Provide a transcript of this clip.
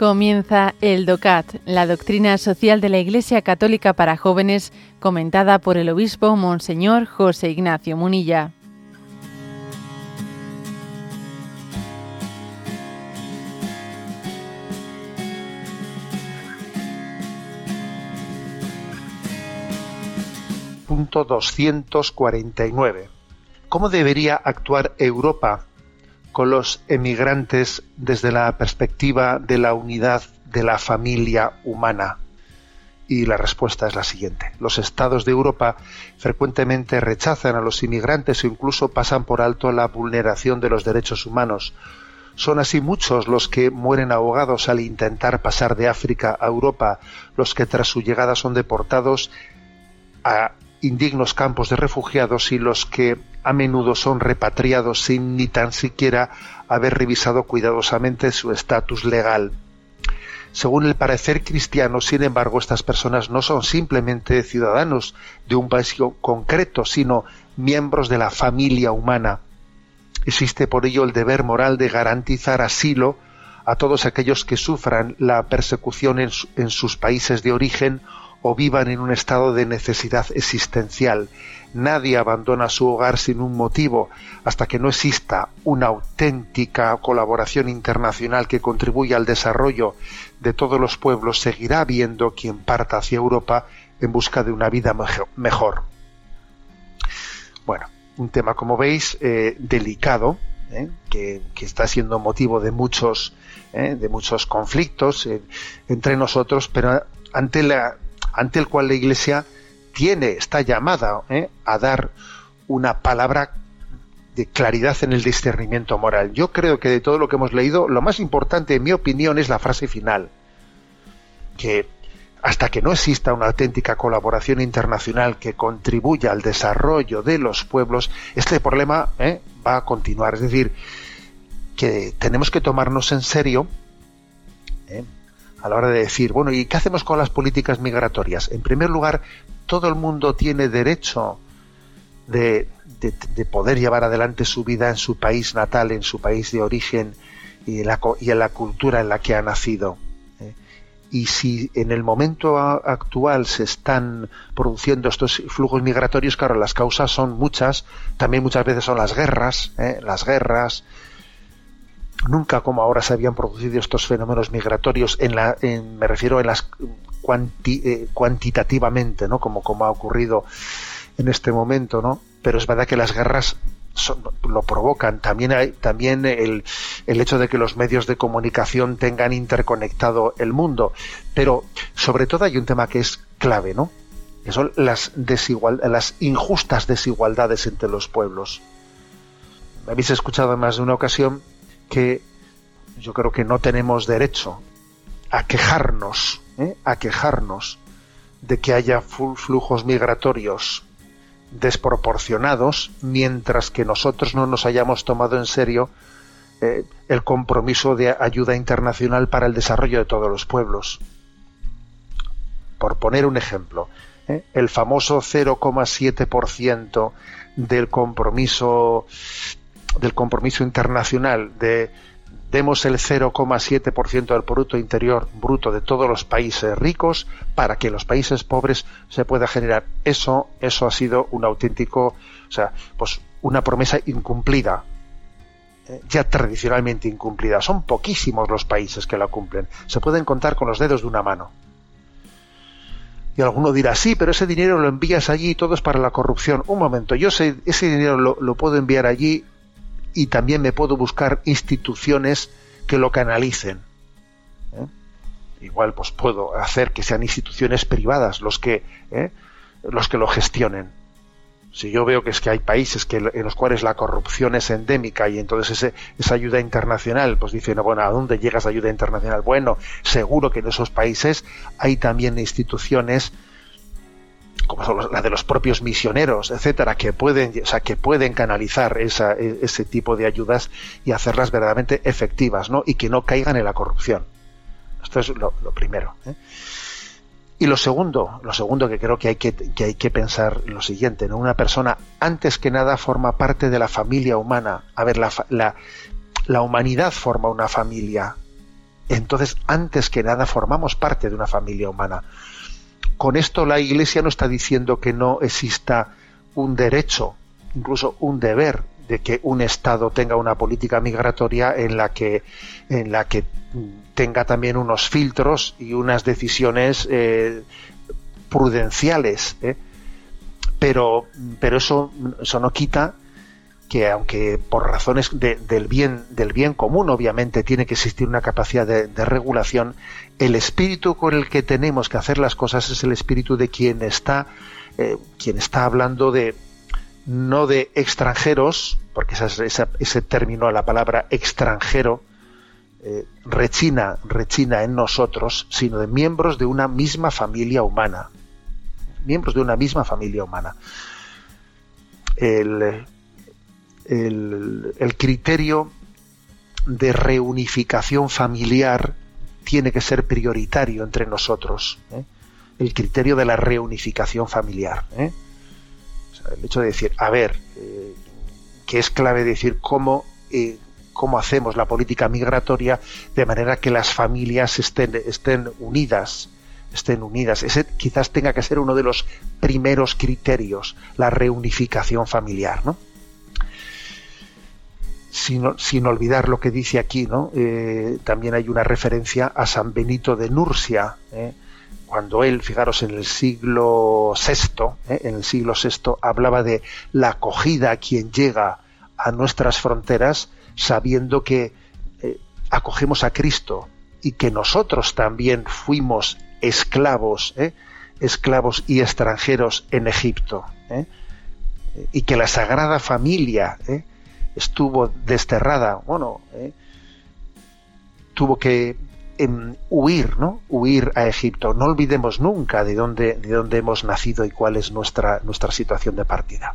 Comienza el DOCAT, la doctrina social de la Iglesia Católica para jóvenes, comentada por el obispo Monseñor José Ignacio Munilla. Punto 249. ¿Cómo debería actuar Europa los emigrantes desde la perspectiva de la unidad de la familia humana? Y la respuesta es la siguiente. Los estados de Europa frecuentemente rechazan a los inmigrantes o incluso pasan por alto la vulneración de los derechos humanos. Son así muchos los que mueren ahogados al intentar pasar de África a Europa, los que tras su llegada son deportados a indignos campos de refugiados y los que a menudo son repatriados sin ni tan siquiera haber revisado cuidadosamente su estatus legal. Según el parecer cristiano, sin embargo, estas personas no son simplemente ciudadanos de un país concreto, sino miembros de la familia humana. Existe por ello el deber moral de garantizar asilo a todos aquellos que sufran la persecución en, en sus países de origen o vivan en un estado de necesidad existencial. Nadie abandona su hogar sin un motivo hasta que no exista una auténtica colaboración internacional que contribuya al desarrollo de todos los pueblos. Seguirá habiendo quien parta hacia Europa en busca de una vida mejor. Bueno, un tema, como veis, eh, delicado, eh, que, está siendo motivo de muchos, eh, de muchos conflictos entre nosotros, pero ante la ante el cual la Iglesia tiene, está llamada ¿eh? a dar una palabra de claridad en el discernimiento moral. Yo creo que de todo lo que hemos leído, lo más importante, en mi opinión, es la frase final, que hasta que no exista una auténtica colaboración internacional que contribuya al desarrollo de los pueblos, este problema ¿eh? va a continuar. Es decir, que tenemos que tomarnos en serio ¿eh? A la hora de decir, bueno, ¿y qué hacemos con las políticas migratorias? En primer lugar, todo el mundo tiene derecho de, poder llevar adelante su vida en su país natal, en su país de origen y en la, y en la cultura en la que ha nacido. ¿eh? Y si en el momento actual se están produciendo estos flujos migratorios, claro, las causas son muchas, también muchas veces son las guerras, ¿eh? las guerras, nunca como ahora se habían producido estos fenómenos migratorios en la me refiero en las eh, cuantitativamente no como como ha ocurrido en este momento no pero es verdad que las guerras lo provocan. También hay también el, el hecho de que los medios de comunicación tengan interconectado el mundo. Pero sobre todo hay un tema que es clave no que son las desigual las injustas desigualdades entre los pueblos. Habéis escuchado en más de una ocasión que yo creo que no tenemos derecho a quejarnos, ¿eh? a quejarnos de que haya flujos migratorios desproporcionados, mientras que nosotros no nos hayamos tomado en serio eh, el compromiso de ayuda internacional para el desarrollo de todos los pueblos. Por poner un ejemplo, ¿eh? el famoso 0,7% del compromiso del compromiso internacional de demos el 0,7% del Producto Interior Bruto de todos los países ricos para que los países pobres se pueda generar. Eso, eso ha sido un auténtico, o sea, pues una promesa incumplida, eh, ya tradicionalmente incumplida. Son poquísimos los países que la cumplen. Se pueden contar con los dedos de una mano. Y alguno dirá, sí, pero ese dinero lo envías allí y todo es para la corrupción. Un momento, yo sé, ese dinero lo, lo puedo enviar allí y también me puedo buscar instituciones que lo canalicen. ¿eh? Igual pues puedo hacer que sean instituciones privadas los que, ¿eh? los que lo gestionen. Si yo veo que es que hay países que, en los cuales la corrupción es endémica y entonces esa ayuda internacional, pues dicen, bueno, ¿a dónde llega esa ayuda internacional? Bueno, seguro que en esos países hay también instituciones como la de los propios misioneros, etcétera, que pueden, o sea, que pueden canalizar e, ese tipo de ayudas y hacerlas verdaderamente efectivas, ¿no? Y que no caigan en la corrupción. Esto es lo, primero. ¿eh? Y lo segundo, lo segundo que creo que hay que, que hay que pensar lo siguiente. Una persona, antes que nada, forma parte de la familia humana. A ver, la, la humanidad forma una familia. entonces antes que nada formamos parte de una familia humana. Con esto la Iglesia no está diciendo que no exista un derecho, incluso un deber de que un Estado tenga una política migratoria en la que, en la que tenga también unos filtros y unas decisiones eh, prudenciales. ¿eh? Pero, pero eso, eso no quita que aunque por razones del bien del bien común obviamente tiene que existir una capacidad de, regulación el espíritu con el que tenemos que hacer las cosas es el espíritu de quien está eh, quien está hablando de no de extranjeros porque ese término la palabra extranjero eh, rechina rechina en nosotros sino de miembros de una misma familia humana. Miembros de una misma familia humana. El el, criterio de reunificación familiar tiene que ser prioritario entre nosotros. ¿eh? El criterio de la reunificación familiar. ¿eh? el hecho de decir, a ver, eh, que es clave decir cómo, cómo hacemos la política migratoria de manera que las familias estén, estén unidas, estén unidas. Ese quizás tenga que ser uno de los primeros criterios, la reunificación familiar, ¿no? Sin, olvidar lo que dice aquí, ¿no? Eh, también hay una referencia a San Benito de Nursia, ¿eh? cuando él, fijaros, en el siglo VI, ¿eh? en el siglo VI, hablaba de la acogida a quien llega a nuestras fronteras, sabiendo que acogemos a Cristo y que nosotros también fuimos esclavos, esclavos y extranjeros en Egipto, y que la Sagrada Familia, estuvo desterrada, bueno, eh, tuvo que em, huir, ¿no? Huir a Egipto. No olvidemos nunca de dónde, de dónde hemos nacido y cuál es nuestra, nuestra situación de partida.